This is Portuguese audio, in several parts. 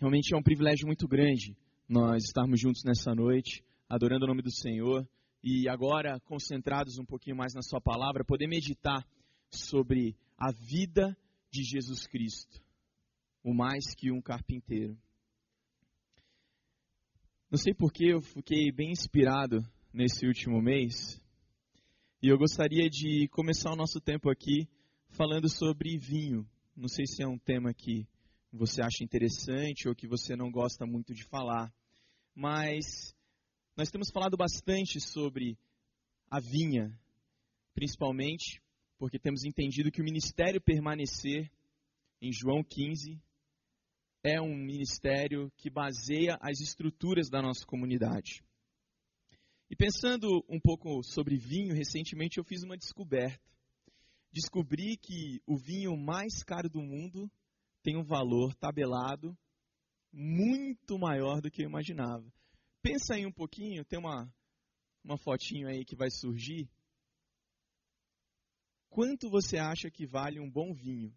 Realmente é um privilégio muito grande nós estarmos juntos nessa noite, adorando o nome do Senhor e agora concentrados um pouquinho mais na Sua palavra, poder meditar sobre a vida de Jesus Cristo, o mais que um carpinteiro. Não sei porque eu fiquei bem inspirado nesse último mês e eu gostaria de começar o nosso tempo aqui falando sobre vinho. Não sei se é um tema que você acha interessante ou que você não gosta muito de falar. Mas nós temos falado bastante sobre a vinha, principalmente porque temos entendido que o ministério permanecer em João 15 é um ministério que baseia as estruturas da nossa comunidade. E pensando um pouco sobre vinho, recentemente eu fiz uma descoberta. Descobri que o vinho mais caro do mundo tem um valor tabelado muito maior do que eu imaginava. Pensa aí um pouquinho, tem uma, uma fotinho aí que vai surgir. Quanto você acha que vale um bom vinho?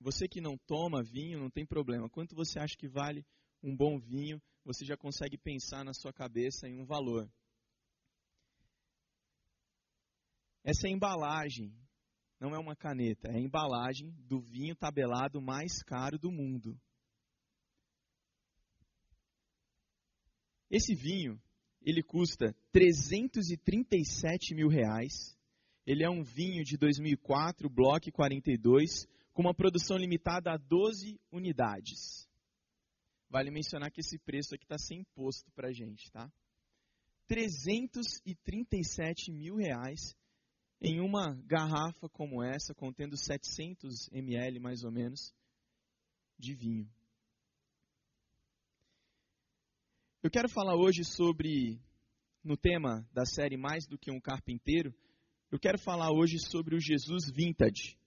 Você que não toma vinho, não tem problema. Quanto você acha que vale um bom vinho? Você já consegue pensar na sua cabeça em um valor. Essa é embalagem não é uma caneta, é a embalagem do vinho tabelado mais caro do mundo. Esse vinho, ele custa 337 mil reais. Ele é um vinho de 2004, Block 42, com uma produção limitada a 12 unidades. Vale mencionar que esse preço aqui está sem imposto para a gente, tá? 337 mil reais em uma garrafa como essa, contendo 700 ml mais ou menos de vinho. Eu quero falar hoje sobre, no tema da série Mais do que um Carpinteiro, eu quero falar hoje sobre o Jesus Vintage.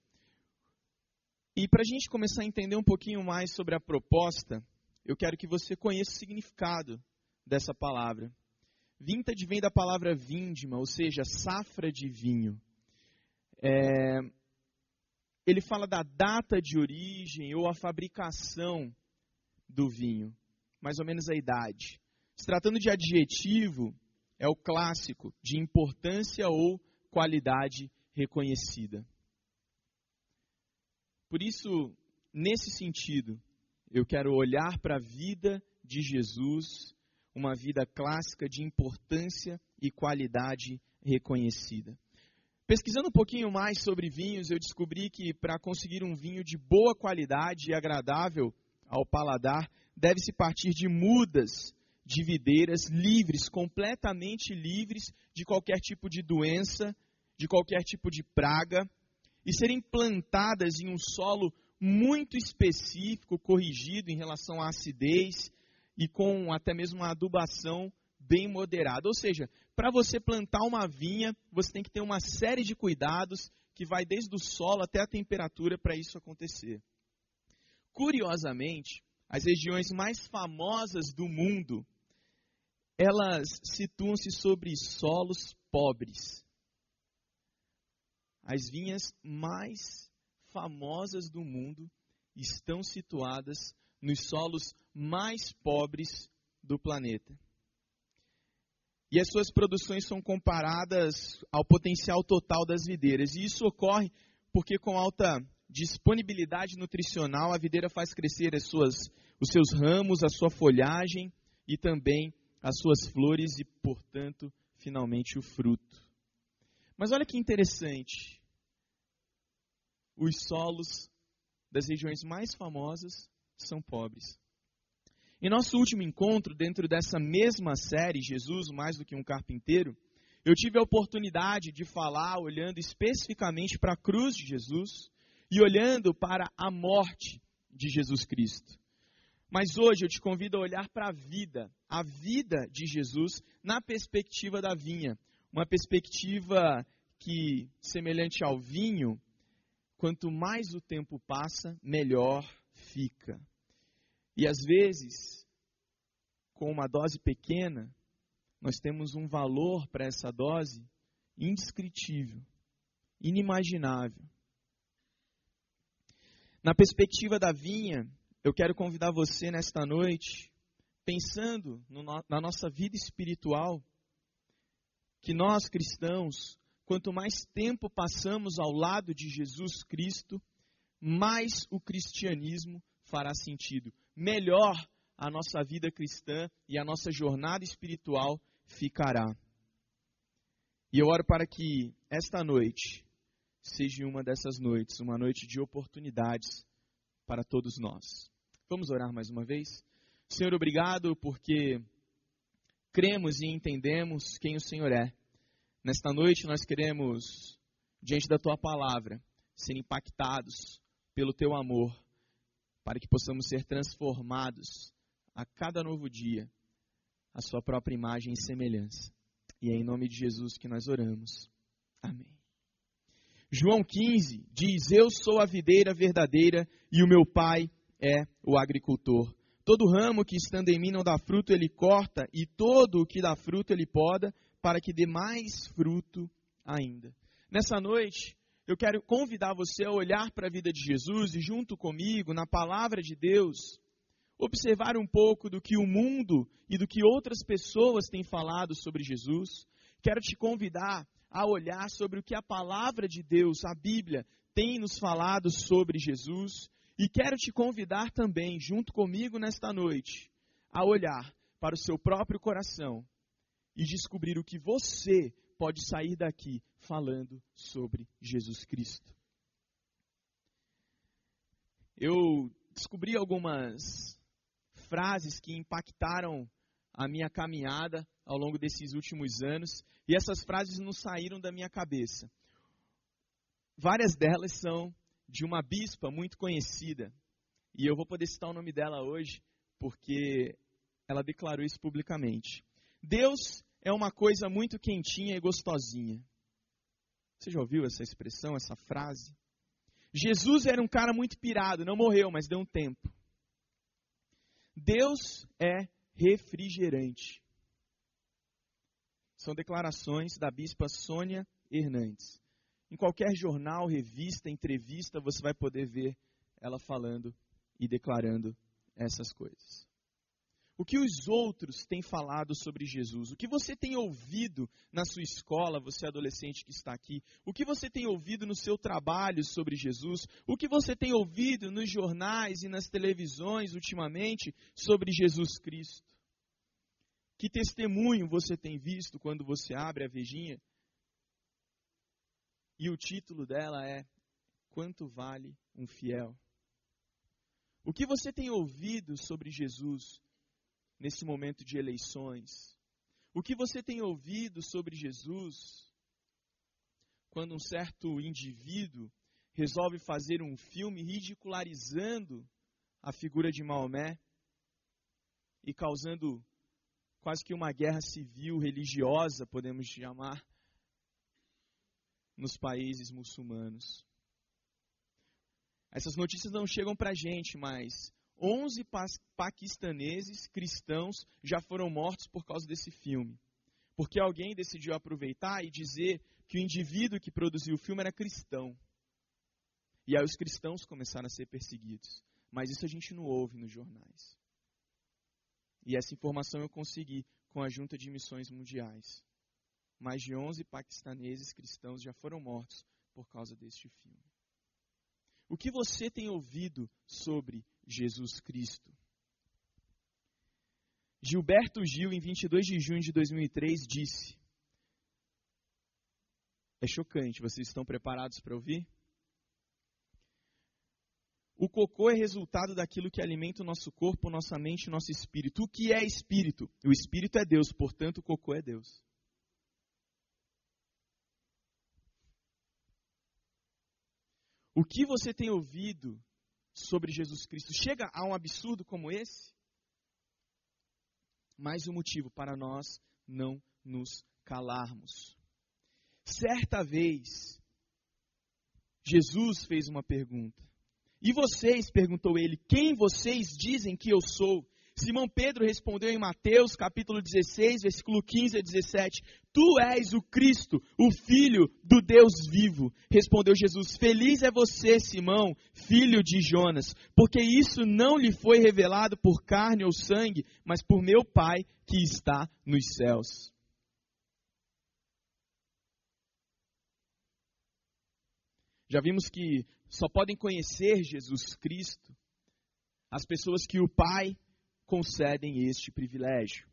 E para a gente começar a entender um pouquinho mais sobre a proposta, eu quero que você conheça o significado dessa palavra. Vintage vem da palavra vindima, ou seja, safra de vinho. É, ele fala da data de origem ou a fabricação do vinho, mais ou menos a idade. Se tratando de adjetivo, é o clássico de importância ou qualidade reconhecida. Por isso, nesse sentido, eu quero olhar para a vida de Jesus uma vida clássica de importância e qualidade reconhecida. Pesquisando um pouquinho mais sobre vinhos, eu descobri que para conseguir um vinho de boa qualidade e agradável ao paladar, deve-se partir de mudas de videiras livres, completamente livres de qualquer tipo de doença, de qualquer tipo de praga, e serem plantadas em um solo muito específico, corrigido em relação à acidez e com até mesmo uma adubação bem moderada. Ou seja, para você plantar uma vinha, você tem que ter uma série de cuidados que vai desde o solo até a temperatura para isso acontecer. Curiosamente, as regiões mais famosas do mundo, elas situam-se sobre solos pobres. As vinhas mais famosas do mundo estão situadas nos solos mais pobres do planeta. E as suas produções são comparadas ao potencial total das videiras. E isso ocorre porque, com alta disponibilidade nutricional, a videira faz crescer as suas, os seus ramos, a sua folhagem e também as suas flores e, portanto, finalmente o fruto. Mas olha que interessante. Os solos das regiões mais famosas são pobres. Em nosso último encontro, dentro dessa mesma série, Jesus mais do que um carpinteiro, eu tive a oportunidade de falar olhando especificamente para a cruz de Jesus e olhando para a morte de Jesus Cristo. Mas hoje eu te convido a olhar para a vida, a vida de Jesus na perspectiva da vinha, uma perspectiva que, semelhante ao vinho, quanto mais o tempo passa, melhor fica. E às vezes, com uma dose pequena, nós temos um valor para essa dose indescritível, inimaginável. Na perspectiva da vinha, eu quero convidar você nesta noite, pensando no, na nossa vida espiritual, que nós cristãos, quanto mais tempo passamos ao lado de Jesus Cristo, mais o cristianismo fará sentido. Melhor a nossa vida cristã e a nossa jornada espiritual ficará. E eu oro para que esta noite seja uma dessas noites, uma noite de oportunidades para todos nós. Vamos orar mais uma vez? Senhor, obrigado porque cremos e entendemos quem o Senhor é. Nesta noite nós queremos, diante da tua palavra, ser impactados pelo teu amor, para que possamos ser transformados a cada novo dia a sua própria imagem e semelhança. E é em nome de Jesus que nós oramos. Amém. João 15 diz: Eu sou a videira verdadeira e o meu pai é o agricultor. Todo ramo que estando em mim não dá fruto, ele corta, e todo o que dá fruto, ele poda, para que dê mais fruto ainda. Nessa noite, eu quero convidar você a olhar para a vida de Jesus e, junto comigo, na palavra de Deus, observar um pouco do que o mundo e do que outras pessoas têm falado sobre Jesus. Quero te convidar a olhar sobre o que a palavra de Deus, a Bíblia, tem nos falado sobre Jesus. E quero te convidar também, junto comigo nesta noite, a olhar para o seu próprio coração e descobrir o que você pode sair daqui falando sobre Jesus Cristo. Eu descobri algumas frases que impactaram a minha caminhada ao longo desses últimos anos, e essas frases não saíram da minha cabeça. Várias delas são de uma bispa muito conhecida, e eu vou poder citar o nome dela hoje, porque ela declarou isso publicamente. Deus é uma coisa muito quentinha e gostosinha. Você já ouviu essa expressão, essa frase? Jesus era um cara muito pirado, não morreu, mas deu um tempo. Deus é refrigerante. São declarações da bispa Sônia Hernandes. Em qualquer jornal, revista, entrevista, você vai poder ver ela falando e declarando essas coisas. O que os outros têm falado sobre Jesus? O que você tem ouvido na sua escola, você adolescente que está aqui? O que você tem ouvido no seu trabalho sobre Jesus? O que você tem ouvido nos jornais e nas televisões ultimamente sobre Jesus Cristo? Que testemunho você tem visto quando você abre a vejinha? E o título dela é Quanto vale um fiel? O que você tem ouvido sobre Jesus nesse momento de eleições? O que você tem ouvido sobre Jesus quando um certo indivíduo resolve fazer um filme ridicularizando a figura de Maomé e causando quase que uma guerra civil religiosa, podemos chamar, nos países muçulmanos? Essas notícias não chegam para a gente, mas 11 paquistaneses cristãos já foram mortos por causa desse filme. Porque alguém decidiu aproveitar e dizer que o indivíduo que produziu o filme era cristão. E aí os cristãos começaram a ser perseguidos. Mas isso a gente não ouve nos jornais. E essa informação eu consegui com a Junta de Missões Mundiais. Mais de 11 paquistaneses cristãos já foram mortos por causa deste filme. O que você tem ouvido sobre Jesus Cristo? Gilberto Gil, em 22 de junho de 2003, disse: É chocante, vocês estão preparados para ouvir? O cocô é resultado daquilo que alimenta o nosso corpo, nossa mente nosso espírito. O que é espírito? O espírito é Deus, portanto, o cocô é Deus. O que você tem ouvido sobre Jesus Cristo chega a um absurdo como esse? Mais um motivo para nós não nos calarmos. Certa vez, Jesus fez uma pergunta. E vocês, perguntou ele, quem vocês dizem que eu sou? Simão Pedro respondeu em Mateus capítulo 16, versículo 15 a 17: Tu és o Cristo, o Filho do Deus vivo. Respondeu Jesus: Feliz é você, Simão, filho de Jonas, porque isso não lhe foi revelado por carne ou sangue, mas por meu Pai que está nos céus. Já vimos que só podem conhecer Jesus Cristo as pessoas que o Pai concedem este privilégio.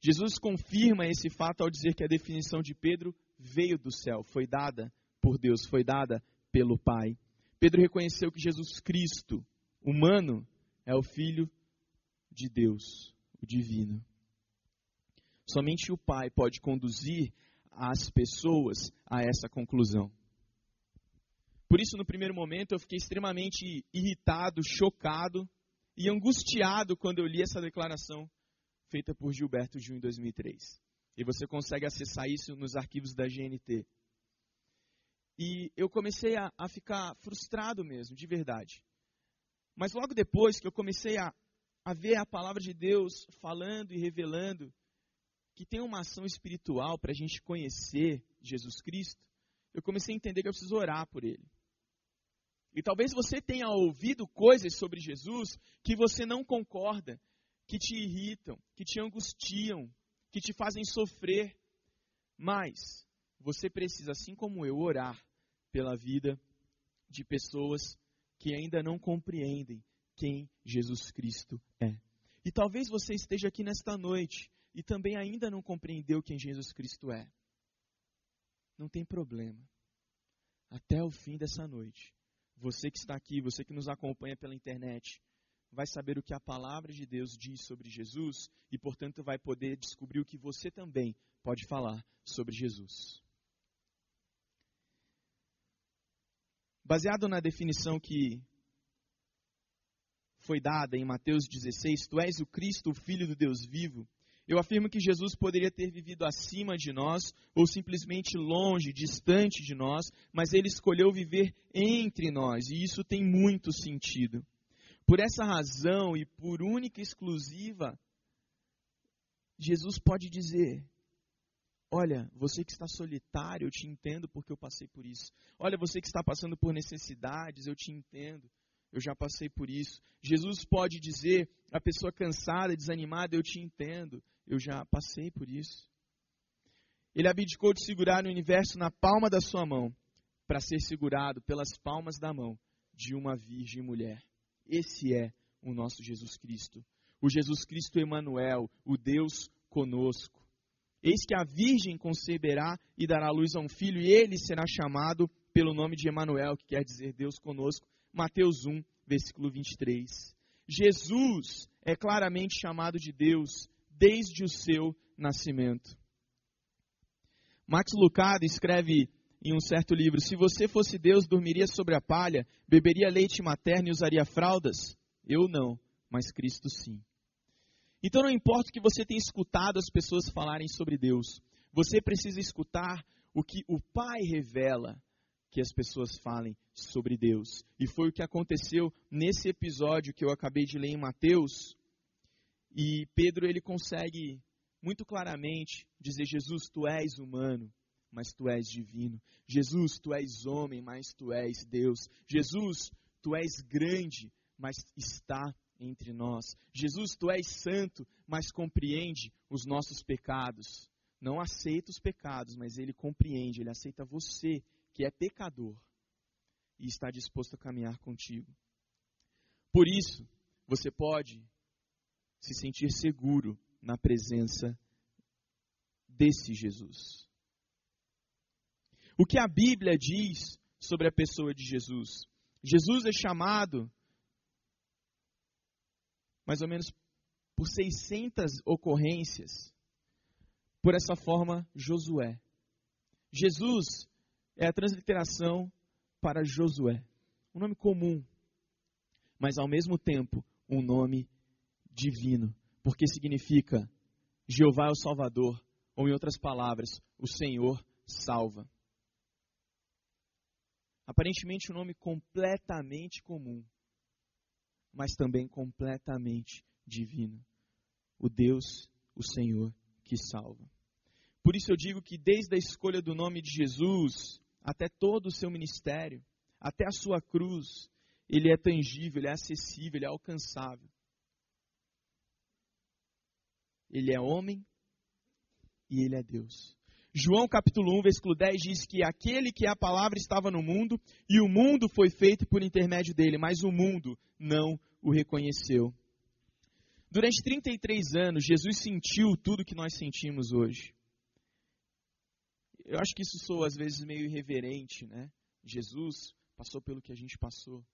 Jesus confirma esse fato ao dizer que a definição de Pedro veio do céu, foi dada por Deus, foi dada pelo Pai. Pedro reconheceu que Jesus Cristo, humano, é o Filho de Deus, o divino. Somente o Pai pode conduzir as pessoas a essa conclusão. Por isso, no primeiro momento, eu fiquei extremamente irritado, chocado e angustiado quando eu li essa declaração feita por Gilberto Jun em 2003. E você consegue acessar isso nos arquivos da GNT. E eu comecei a, a ficar frustrado mesmo, de verdade. Mas logo depois que eu comecei a, a ver a palavra de Deus falando e revelando que tem uma ação espiritual para a gente conhecer Jesus Cristo, eu comecei a entender que eu preciso orar por ele. E talvez você tenha ouvido coisas sobre Jesus que você não concorda, que te irritam, que te angustiam, que te fazem sofrer. Mas você precisa, assim como eu, orar pela vida de pessoas que ainda não compreendem quem Jesus Cristo é. E talvez você esteja aqui nesta noite e também ainda não compreendeu quem Jesus Cristo é. Não tem problema. Até o fim dessa noite, você que está aqui, você que nos acompanha pela internet, vai saber o que a palavra de Deus diz sobre Jesus e, portanto, vai poder descobrir o que você também pode falar sobre Jesus. Baseado na definição que foi dada em Mateus 16, Tu és o Cristo, o Filho do Deus vivo, eu afirmo que Jesus poderia ter vivido acima de nós ou simplesmente longe, distante de nós, mas ele escolheu viver entre nós e isso tem muito sentido. Por essa razão e por única e exclusiva, Jesus pode dizer: Olha, você que está solitário, eu te entendo porque eu passei por isso. Olha, você que está passando por necessidades, eu te entendo eu já passei por isso. Jesus pode dizer a pessoa cansada, desanimada, eu te entendo, eu já passei por isso. Ele abdicou de segurar o universo na palma da sua mão, para ser segurado pelas palmas da mão de uma virgem mulher. Esse é o nosso Jesus Cristo. O Jesus Cristo Emanuel, o Deus conosco. Eis que a virgem conceberá e dará luz a um filho, e ele será chamado pelo nome de Emanuel, que quer dizer Deus conosco. Mateus 1, versículo 23. Jesus é claramente chamado de Deus desde o seu nascimento. Max Lucado escreve em um certo livro: Se você fosse Deus, dormiria sobre a palha, beberia leite materno e usaria fraldas? Eu não, mas Cristo sim. Então não importa o que você tenha escutado as pessoas falarem sobre Deus, você precisa escutar o que o Pai revela que as pessoas falem sobre Deus. E foi o que aconteceu nesse episódio que eu acabei de ler em Mateus. E Pedro ele consegue muito claramente dizer: Jesus, tu és humano, mas tu és divino. Jesus, tu és homem, mas tu és Deus. Jesus, tu és grande, mas está entre nós. Jesus, tu és santo, mas compreende os nossos pecados. Não aceita os pecados, mas ele compreende, ele aceita você que é pecador e está disposto a caminhar contigo. Por isso, você pode se sentir seguro na presença desse Jesus. O que a Bíblia diz sobre a pessoa de Jesus? Jesus é chamado mais ou menos por 600 ocorrências por essa forma Josué. Jesus é a transliteração para Josué. Um nome comum, mas ao mesmo tempo um nome divino, porque significa Jeová é o Salvador, ou em outras palavras, o Senhor salva. Aparentemente um nome completamente comum, mas também completamente divino. O Deus, o Senhor que salva. Por isso eu digo que desde a escolha do nome de Jesus até todo o seu ministério, até a sua cruz, ele é tangível, ele é acessível, ele é alcançável. Ele é homem e ele é Deus. João capítulo 1, versículo 10 diz que aquele que é a palavra estava no mundo e o mundo foi feito por intermédio dele, mas o mundo não o reconheceu. Durante 33 anos, Jesus sentiu tudo que nós sentimos hoje. Eu acho que isso soa às vezes meio irreverente, né? Jesus passou pelo que a gente passou.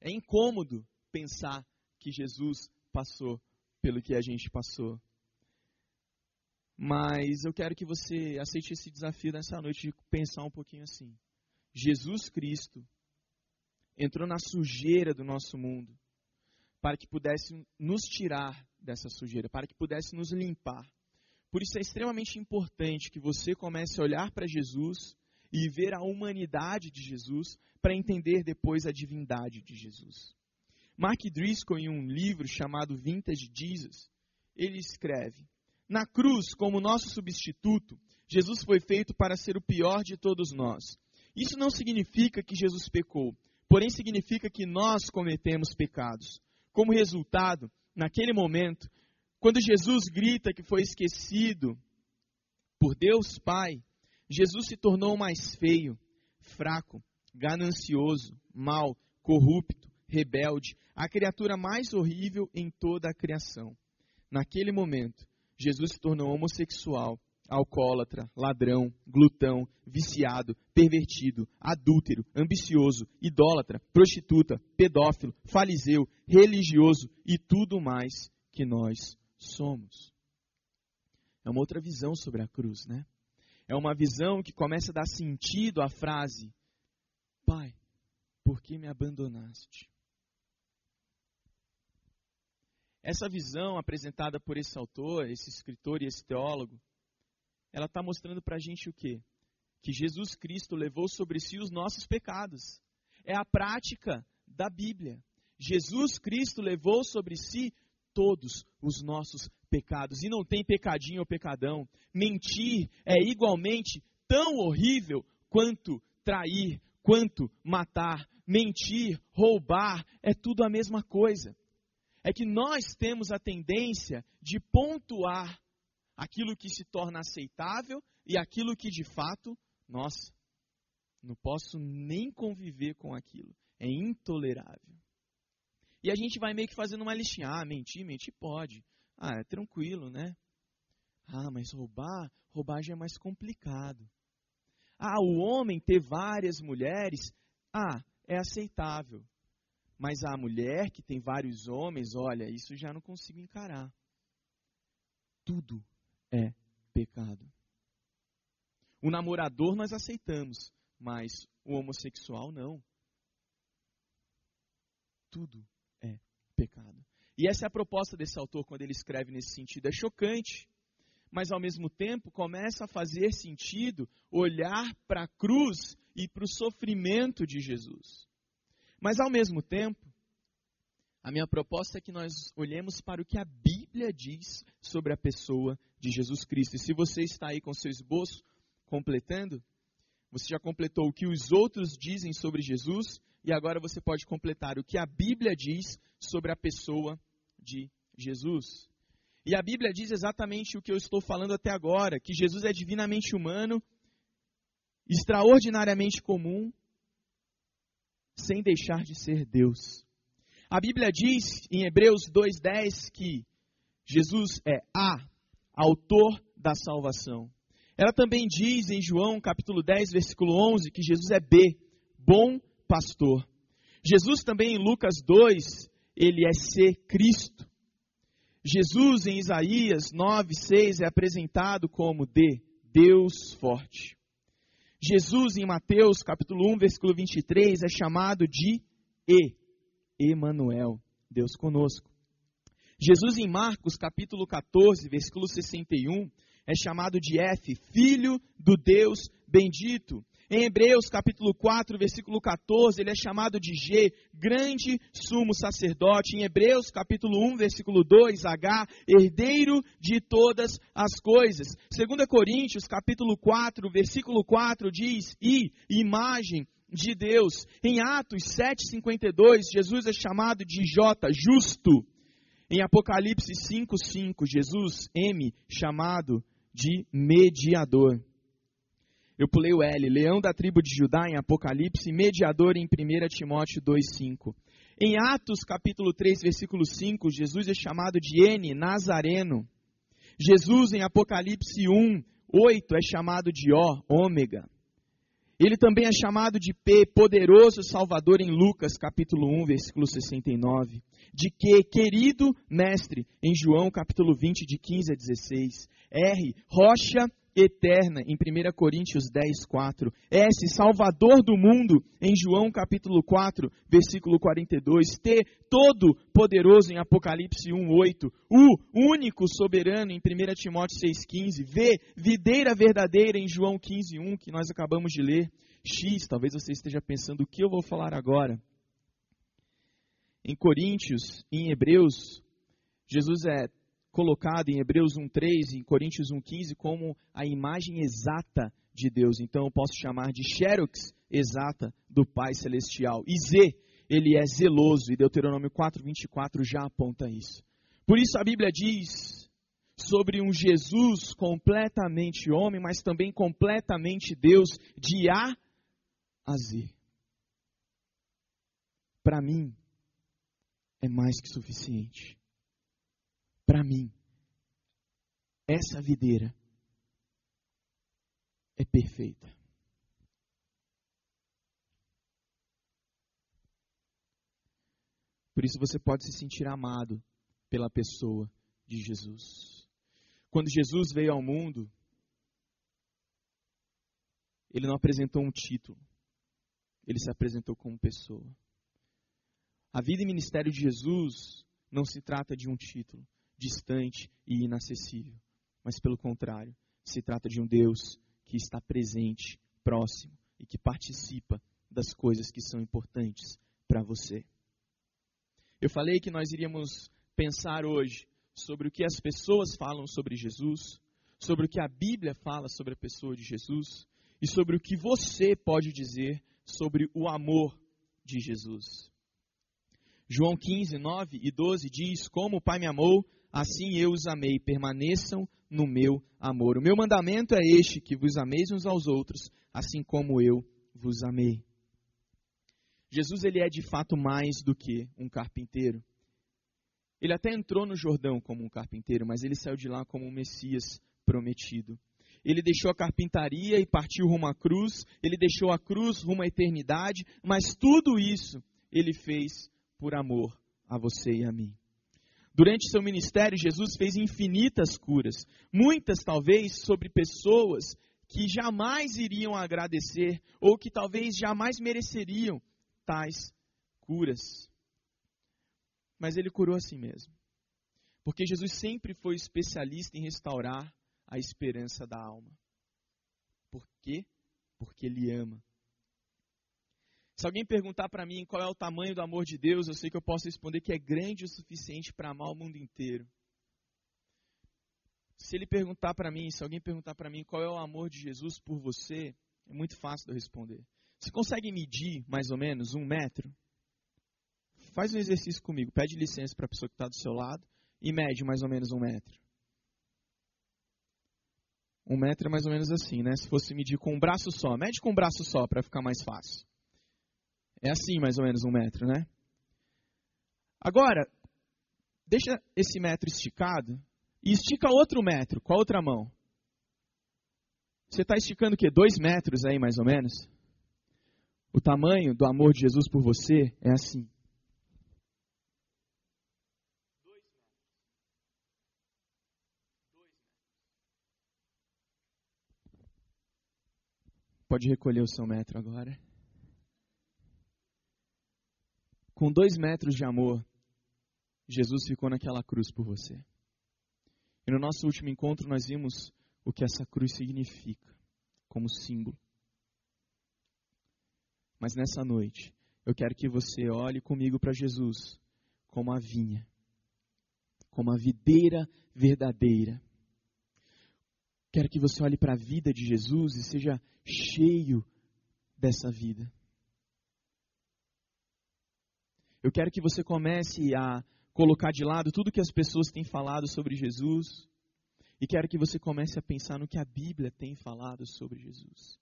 É incômodo pensar que Jesus passou pelo que a gente passou. Mas eu quero que você aceite esse desafio nessa noite de pensar um pouquinho assim. Jesus Cristo entrou na sujeira do nosso mundo para que pudesse nos tirar dessa sujeira, para que pudesse nos limpar. Por isso é extremamente importante que você comece a olhar para Jesus e ver a humanidade de Jesus para entender depois a divindade de Jesus. Mark Driscoll, em um livro chamado Vintage Jesus, ele escreve: Na cruz, como nosso substituto, Jesus foi feito para ser o pior de todos nós. Isso não significa que Jesus pecou, porém significa que nós cometemos pecados. Como resultado, naquele momento, quando Jesus grita que foi esquecido por Deus Pai, Jesus se tornou mais feio, fraco, ganancioso, mau, corrupto, rebelde, a criatura mais horrível em toda a criação. Naquele momento, Jesus se tornou homossexual, alcoólatra, ladrão, glutão, viciado, pervertido, adúltero, ambicioso, idólatra, prostituta, pedófilo, fariseu, religioso e tudo mais que nós somos. É uma outra visão sobre a cruz, né? É uma visão que começa a dar sentido à frase: Pai, por que me abandonaste? Essa visão apresentada por esse autor, esse escritor e esse teólogo, ela está mostrando para a gente o quê? Que Jesus Cristo levou sobre si os nossos pecados. É a prática da Bíblia. Jesus Cristo levou sobre si todos os nossos pecados. E não tem pecadinho ou pecadão. Mentir é igualmente tão horrível quanto trair, quanto matar. Mentir, roubar, é tudo a mesma coisa. É que nós temos a tendência de pontuar aquilo que se torna aceitável e aquilo que de fato, nossa, não posso nem conviver com aquilo. É intolerável. E a gente vai meio que fazendo uma listinha. Ah, mentir, mentir pode. Ah, é tranquilo, né? Ah, mas roubar, roubar já é mais complicado. Ah, o homem ter várias mulheres, ah, é aceitável. Mas a mulher que tem vários homens, olha, isso já não consigo encarar. Tudo é pecado. O namorador nós aceitamos, mas o homossexual não. Tudo pecado. E essa é a proposta desse autor quando ele escreve nesse sentido. É chocante, mas ao mesmo tempo começa a fazer sentido olhar para a cruz e para o sofrimento de Jesus. Mas ao mesmo tempo, a minha proposta é que nós olhemos para o que a Bíblia diz sobre a pessoa de Jesus Cristo. E se você está aí com seu esboço completando, você já completou o que os outros dizem sobre Jesus e agora você pode completar o que a Bíblia diz sobre a pessoa de Jesus. E a Bíblia diz exatamente o que eu estou falando até agora: que Jesus é divinamente humano, extraordinariamente comum, sem deixar de ser Deus. A Bíblia diz em Hebreus 2,10 que Jesus é A, autor da salvação. Ela também diz em João capítulo 10, versículo 11, que Jesus é B, bom pastor. Jesus também em Lucas 2, ele é ser Cristo. Jesus em Isaías 9, 6 é apresentado como D, Deus forte. Jesus em Mateus capítulo 1, versículo 23 é chamado de E, Emanuel, Deus conosco. Jesus em Marcos capítulo 14, versículo 61 é chamado de F, Filho do Deus bendito. Em Hebreus capítulo 4, versículo 14, ele é chamado de G, grande sumo sacerdote. Em Hebreus capítulo 1, versículo 2, H, herdeiro de todas as coisas. 2 Coríntios capítulo 4, versículo 4 diz: "E imagem de Deus". Em Atos 7:52, Jesus é chamado de J, justo. Em Apocalipse 5:5, Jesus M, chamado de mediador. Eu pulei o L, leão da tribo de Judá em Apocalipse, mediador em 1 Timóteo 2,5. Em Atos capítulo 3, versículo 5, Jesus é chamado de N, Nazareno. Jesus em Apocalipse 1, 8 é chamado de O, Ômega. Ele também é chamado de P, poderoso Salvador em Lucas capítulo 1, versículo 69. De que, querido mestre, em João capítulo 20, de 15 a 16. R, rocha eterna, em 1 Coríntios 10, 4. S, Salvador do mundo, em João capítulo 4, versículo 42. T, todo poderoso, em Apocalipse 1, 8. U, único soberano, em 1 Timóteo 6, 15. V, videira verdadeira, em João 15, 1, que nós acabamos de ler. X, talvez você esteja pensando o que eu vou falar agora. Em Coríntios, em Hebreus, Jesus é colocado em Hebreus 1:3, em Coríntios 1:15 como a imagem exata de Deus. Então eu posso chamar de xerox exata do Pai celestial. E Z, ele é zeloso e Deuteronômio 4:24 já aponta isso. Por isso a Bíblia diz sobre um Jesus completamente homem, mas também completamente Deus, de A a Z. Para mim é mais que suficiente para mim, essa videira é perfeita. Por isso você pode se sentir amado pela pessoa de Jesus. Quando Jesus veio ao mundo, ele não apresentou um título, ele se apresentou como pessoa. A vida e ministério de Jesus não se trata de um título, distante e inacessível. Mas, pelo contrário, se trata de um Deus que está presente, próximo e que participa das coisas que são importantes para você. Eu falei que nós iríamos pensar hoje sobre o que as pessoas falam sobre Jesus, sobre o que a Bíblia fala sobre a pessoa de Jesus e sobre o que você pode dizer sobre o amor de Jesus. João 15, 9 e 12 diz: Como o Pai me amou, assim eu os amei, permaneçam no meu amor. O meu mandamento é este: que vos ameis uns aos outros, assim como eu vos amei. Jesus ele é de fato mais do que um carpinteiro. Ele até entrou no Jordão como um carpinteiro, mas ele saiu de lá como um Messias prometido. Ele deixou a carpintaria e partiu rumo à cruz, ele deixou a cruz rumo à eternidade, mas tudo isso ele fez por amor a você e a mim. Durante seu ministério, Jesus fez infinitas curas, muitas talvez sobre pessoas que jamais iriam agradecer ou que talvez jamais mereceriam tais curas. Mas ele curou a si mesmo. Porque Jesus sempre foi especialista em restaurar a esperança da alma. Por quê? Porque ele ama. Se alguém perguntar para mim qual é o tamanho do amor de Deus, eu sei que eu posso responder que é grande o suficiente para amar o mundo inteiro. Se ele perguntar para mim, se alguém perguntar para mim qual é o amor de Jesus por você, é muito fácil de eu responder. Você consegue medir mais ou menos um metro? Faz um exercício comigo. Pede licença para a pessoa que está do seu lado e mede mais ou menos um metro. Um metro é mais ou menos assim, né? Se fosse medir com um braço só, mede com um braço só para ficar mais fácil. É assim, mais ou menos, um metro, né? Agora, deixa esse metro esticado e estica outro metro com a outra mão. Você está esticando o quê? Dois metros aí, mais ou menos? O tamanho do amor de Jesus por você é assim. Pode recolher o seu metro agora. Com dois metros de amor, Jesus ficou naquela cruz por você. E no nosso último encontro nós vimos o que essa cruz significa, como símbolo. Mas nessa noite, eu quero que você olhe comigo para Jesus como a vinha, como a videira verdadeira. Quero que você olhe para a vida de Jesus e seja cheio dessa vida. Eu quero que você comece a colocar de lado tudo que as pessoas têm falado sobre Jesus e quero que você comece a pensar no que a Bíblia tem falado sobre Jesus.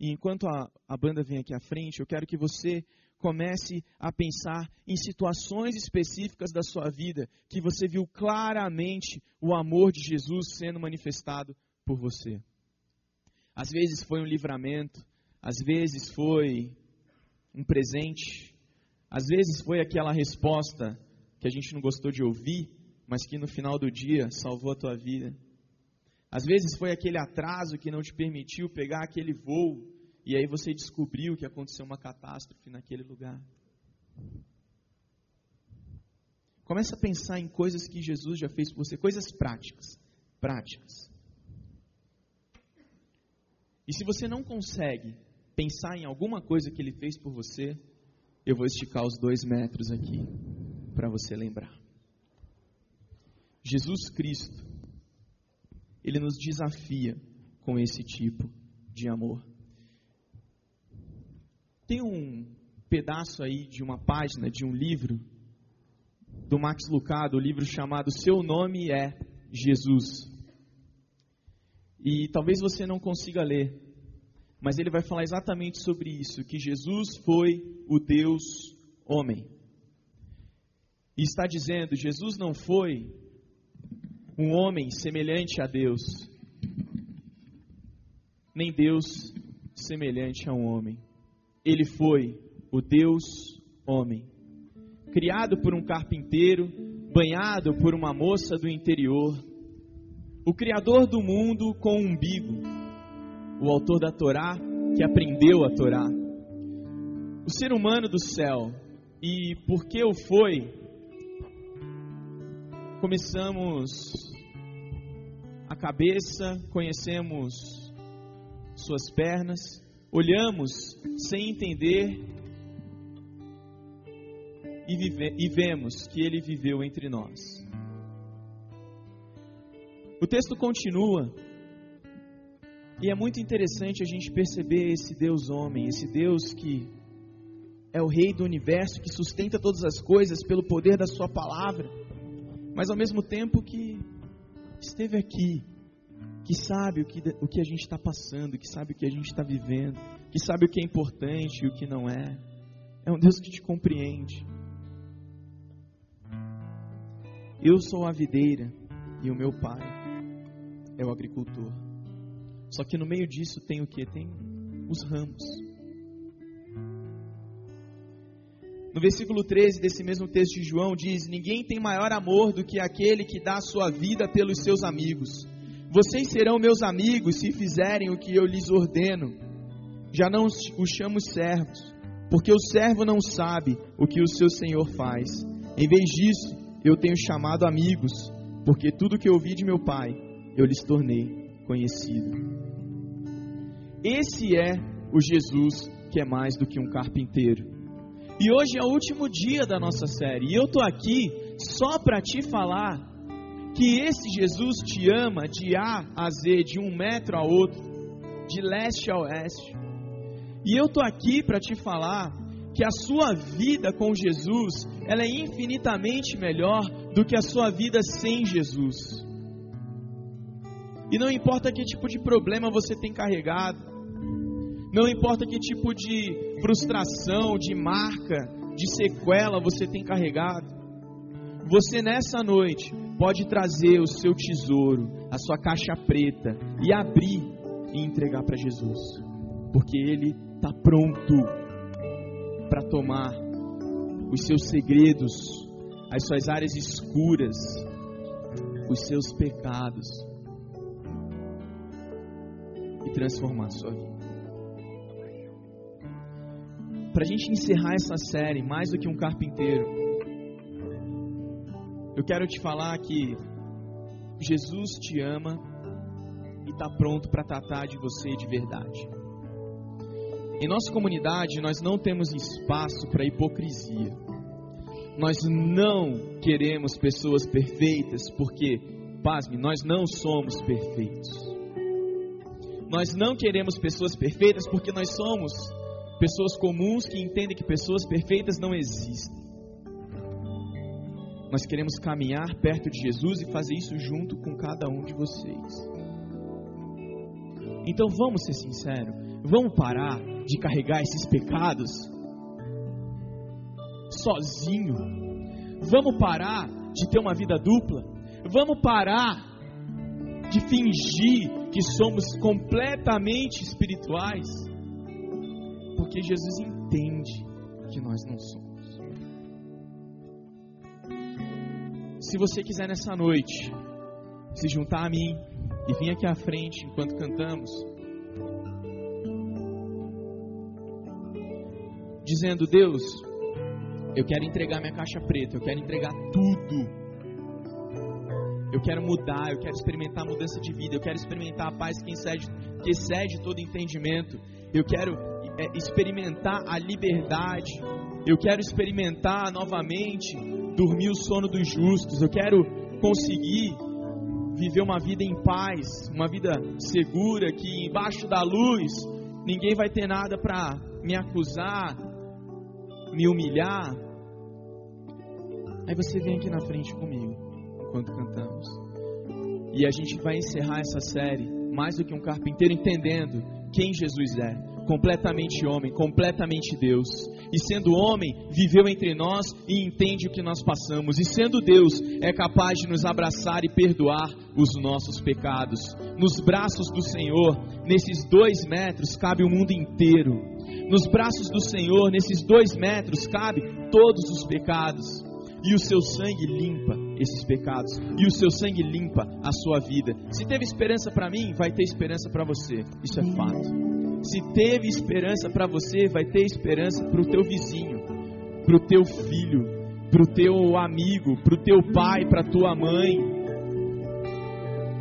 E enquanto a, a banda vem aqui à frente, eu quero que você comece a pensar em situações específicas da sua vida que você viu claramente o amor de Jesus sendo manifestado por você. Às vezes foi um livramento, às vezes foi um presente, às vezes foi aquela resposta que a gente não gostou de ouvir, mas que no final do dia salvou a tua vida. Às vezes foi aquele atraso que não te permitiu pegar aquele voo e aí você descobriu que aconteceu uma catástrofe naquele lugar. Começa a pensar em coisas que Jesus já fez por você, coisas práticas, práticas. E se você não consegue pensar em alguma coisa que ele fez por você, eu vou esticar os dois metros aqui para você lembrar. Jesus Cristo, ele nos desafia com esse tipo de amor. Tem um pedaço aí de uma página de um livro do Max Lucado, o um livro chamado Seu Nome é Jesus. E talvez você não consiga ler, mas ele vai falar exatamente sobre isso, que Jesus foi o Deus homem. E está dizendo, Jesus não foi um homem semelhante a Deus, nem Deus semelhante a um homem. Ele foi o Deus homem, criado por um carpinteiro, banhado por uma moça do interior, o criador do mundo com um umbigo, o autor da Torá que aprendeu a Torá, o ser humano do céu. E porque o foi, começamos a cabeça, conhecemos suas pernas, olhamos sem entender e, vive, e vemos que ele viveu entre nós. O texto continua e é muito interessante a gente perceber esse Deus homem, esse Deus que é o Rei do universo, que sustenta todas as coisas pelo poder da Sua palavra mas ao mesmo tempo que esteve aqui, que sabe o que, o que a gente está passando, que sabe o que a gente está vivendo, que sabe o que é importante e o que não é. É um Deus que te compreende. Eu sou a videira e o meu pai é o agricultor. Só que no meio disso tem o que? Tem os ramos. No versículo 13 desse mesmo texto de João diz: Ninguém tem maior amor do que aquele que dá a sua vida pelos seus amigos. Vocês serão meus amigos se fizerem o que eu lhes ordeno. Já não os chamo servos, porque o servo não sabe o que o seu senhor faz. Em vez disso, eu tenho chamado amigos, porque tudo que ouvi de meu pai, eu lhes tornei conhecido. Esse é o Jesus que é mais do que um carpinteiro. E hoje é o último dia da nossa série. E eu estou aqui só para te falar que esse Jesus te ama de A a Z, de um metro a outro, de leste a oeste. E eu estou aqui para te falar que a sua vida com Jesus ela é infinitamente melhor do que a sua vida sem Jesus. E não importa que tipo de problema você tem carregado, não importa que tipo de frustração, de marca, de sequela você tem carregado. Você nessa noite pode trazer o seu tesouro, a sua caixa preta e abrir e entregar para Jesus, porque Ele está pronto para tomar os seus segredos, as suas áreas escuras, os seus pecados e transformar a sua vida. Para a gente encerrar essa série, mais do que um carpinteiro, eu quero te falar que Jesus te ama e está pronto para tratar de você de verdade. Em nossa comunidade, nós não temos espaço para hipocrisia. Nós não queremos pessoas perfeitas, porque, pasme, nós não somos perfeitos. Nós não queremos pessoas perfeitas porque nós somos pessoas comuns que entendem que pessoas perfeitas não existem. Nós queremos caminhar perto de Jesus e fazer isso junto com cada um de vocês. Então vamos ser sinceros, vamos parar de carregar esses pecados sozinho. Vamos parar de ter uma vida dupla. Vamos parar de fingir que somos completamente espirituais. Porque Jesus entende que nós não somos. Se você quiser nessa noite se juntar a mim e vir aqui à frente enquanto cantamos, dizendo: Deus, eu quero entregar minha caixa preta, eu quero entregar tudo. Eu quero mudar, eu quero experimentar mudança de vida, eu quero experimentar a paz que excede, que excede todo entendimento. Eu quero é, experimentar a liberdade. Eu quero experimentar novamente dormir o sono dos justos. Eu quero conseguir viver uma vida em paz, uma vida segura, que embaixo da luz ninguém vai ter nada para me acusar, me humilhar. Aí você vem aqui na frente comigo, enquanto cantamos. E a gente vai encerrar essa série, mais do que um carpinteiro, entendendo quem Jesus é completamente homem, completamente Deus. E sendo homem, viveu entre nós e entende o que nós passamos. E sendo Deus, é capaz de nos abraçar e perdoar os nossos pecados. Nos braços do Senhor, nesses dois metros, cabe o mundo inteiro. Nos braços do Senhor, nesses dois metros, cabe todos os pecados. E o seu sangue limpa esses pecados. E o seu sangue limpa a sua vida. Se teve esperança para mim, vai ter esperança para você. Isso é fato. Se teve esperança para você, vai ter esperança para o teu vizinho, para o teu filho, para o teu amigo, para o teu pai, para a tua mãe.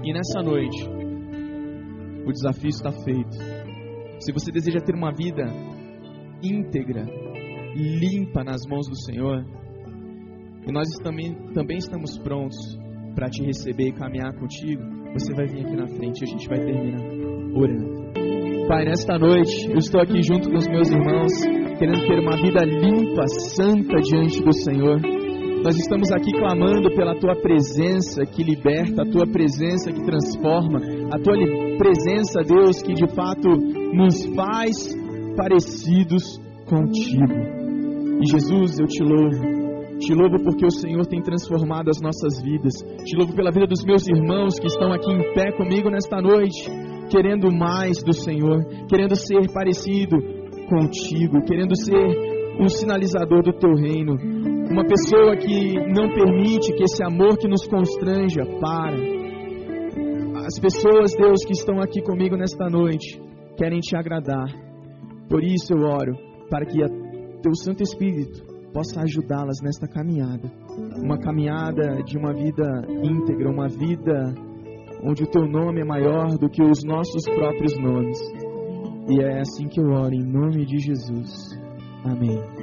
E nessa noite, o desafio está feito. Se você deseja ter uma vida íntegra, limpa nas mãos do Senhor, e nós também, também estamos prontos para te receber e caminhar contigo, você vai vir aqui na frente e a gente vai terminar orando. Pai, nesta noite eu estou aqui junto com os meus irmãos, querendo ter uma vida limpa, santa diante do Senhor. Nós estamos aqui clamando pela tua presença que liberta, a tua presença que transforma, a tua presença, Deus, que de fato nos faz parecidos contigo. E Jesus, eu te louvo. Te louvo porque o Senhor tem transformado as nossas vidas. Te louvo pela vida dos meus irmãos que estão aqui em pé comigo nesta noite querendo mais do Senhor, querendo ser parecido contigo, querendo ser um sinalizador do teu reino, uma pessoa que não permite que esse amor que nos constranja pare. As pessoas, Deus, que estão aqui comigo nesta noite, querem te agradar. Por isso eu oro para que teu Santo Espírito possa ajudá-las nesta caminhada, uma caminhada de uma vida íntegra, uma vida onde o teu nome é maior do que os nossos próprios nomes. E é assim que eu oro, em nome de Jesus. Amém.